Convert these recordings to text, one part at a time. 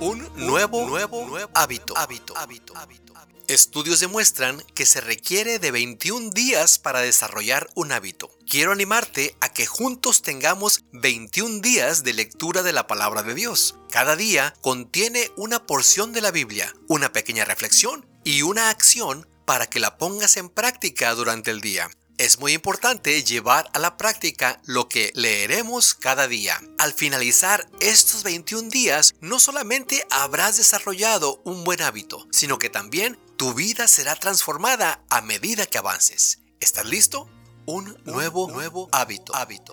Un nuevo, nuevo, nuevo hábito. hábito. hábito. Estudios demuestran que se requiere de 21 días para desarrollar un hábito. Quiero animarte a que juntos tengamos 21 días de lectura de la palabra de Dios. Cada día contiene una porción de la Biblia, una pequeña reflexión y una acción para que la pongas en práctica durante el día. Es muy importante llevar a la práctica lo que leeremos cada día. Al finalizar estos 21 días, no solamente habrás desarrollado un buen hábito, sino que también tu vida será transformada a medida que avances. ¿Estás listo? Un nuevo, nuevo hábito, hábito.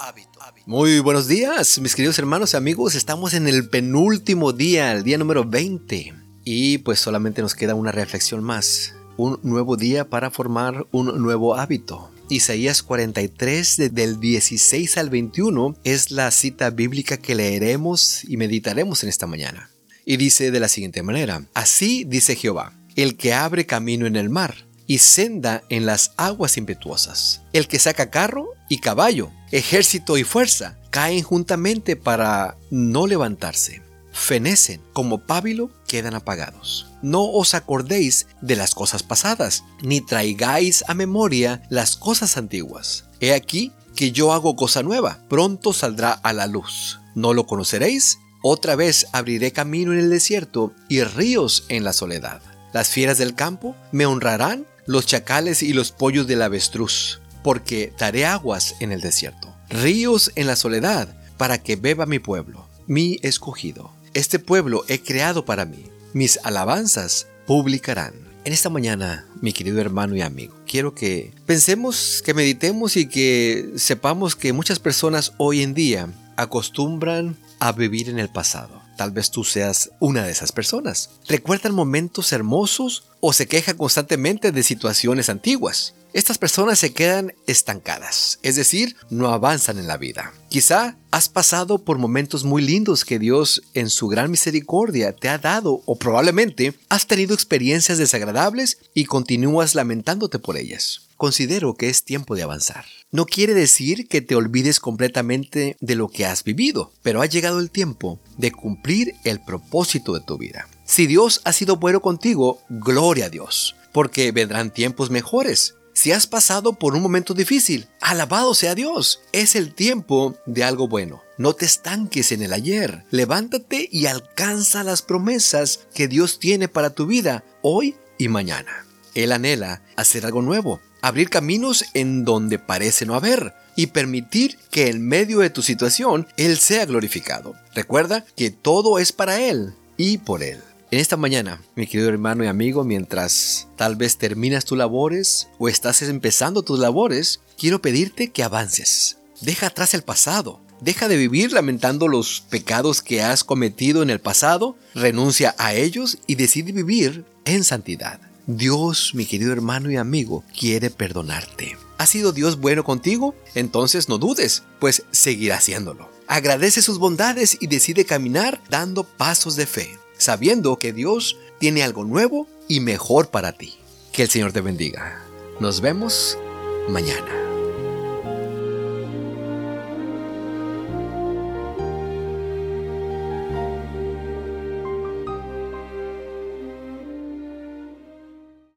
Muy buenos días, mis queridos hermanos y amigos. Estamos en el penúltimo día, el día número 20. Y pues solamente nos queda una reflexión más. Un nuevo día para formar un nuevo hábito. Isaías 43 del 16 al 21 es la cita bíblica que leeremos y meditaremos en esta mañana. Y dice de la siguiente manera, así dice Jehová, el que abre camino en el mar y senda en las aguas impetuosas, el que saca carro y caballo, ejército y fuerza, caen juntamente para no levantarse fenecen como pábilo, quedan apagados. No os acordéis de las cosas pasadas, ni traigáis a memoria las cosas antiguas. He aquí que yo hago cosa nueva, pronto saldrá a la luz. ¿No lo conoceréis? Otra vez abriré camino en el desierto y ríos en la soledad. Las fieras del campo me honrarán, los chacales y los pollos del avestruz, porque daré aguas en el desierto, ríos en la soledad, para que beba mi pueblo, mi escogido. Este pueblo he creado para mí. Mis alabanzas publicarán. En esta mañana, mi querido hermano y amigo, quiero que pensemos, que meditemos y que sepamos que muchas personas hoy en día acostumbran a vivir en el pasado. Tal vez tú seas una de esas personas. Recuerdan momentos hermosos o se quejan constantemente de situaciones antiguas. Estas personas se quedan estancadas, es decir, no avanzan en la vida. Quizá has pasado por momentos muy lindos que Dios en su gran misericordia te ha dado o probablemente has tenido experiencias desagradables y continúas lamentándote por ellas. Considero que es tiempo de avanzar. No quiere decir que te olvides completamente de lo que has vivido, pero ha llegado el tiempo de cumplir el propósito de tu vida. Si Dios ha sido bueno contigo, gloria a Dios, porque vendrán tiempos mejores. Si has pasado por un momento difícil, alabado sea Dios. Es el tiempo de algo bueno. No te estanques en el ayer. Levántate y alcanza las promesas que Dios tiene para tu vida hoy y mañana. Él anhela hacer algo nuevo, abrir caminos en donde parece no haber y permitir que en medio de tu situación Él sea glorificado. Recuerda que todo es para Él y por Él. En esta mañana, mi querido hermano y amigo, mientras tal vez terminas tus labores o estás empezando tus labores, quiero pedirte que avances. Deja atrás el pasado. Deja de vivir lamentando los pecados que has cometido en el pasado, renuncia a ellos y decide vivir en santidad. Dios, mi querido hermano y amigo, quiere perdonarte. ¿Ha sido Dios bueno contigo? Entonces no dudes, pues seguirá haciéndolo. Agradece sus bondades y decide caminar dando pasos de fe sabiendo que Dios tiene algo nuevo y mejor para ti. Que el Señor te bendiga. Nos vemos mañana.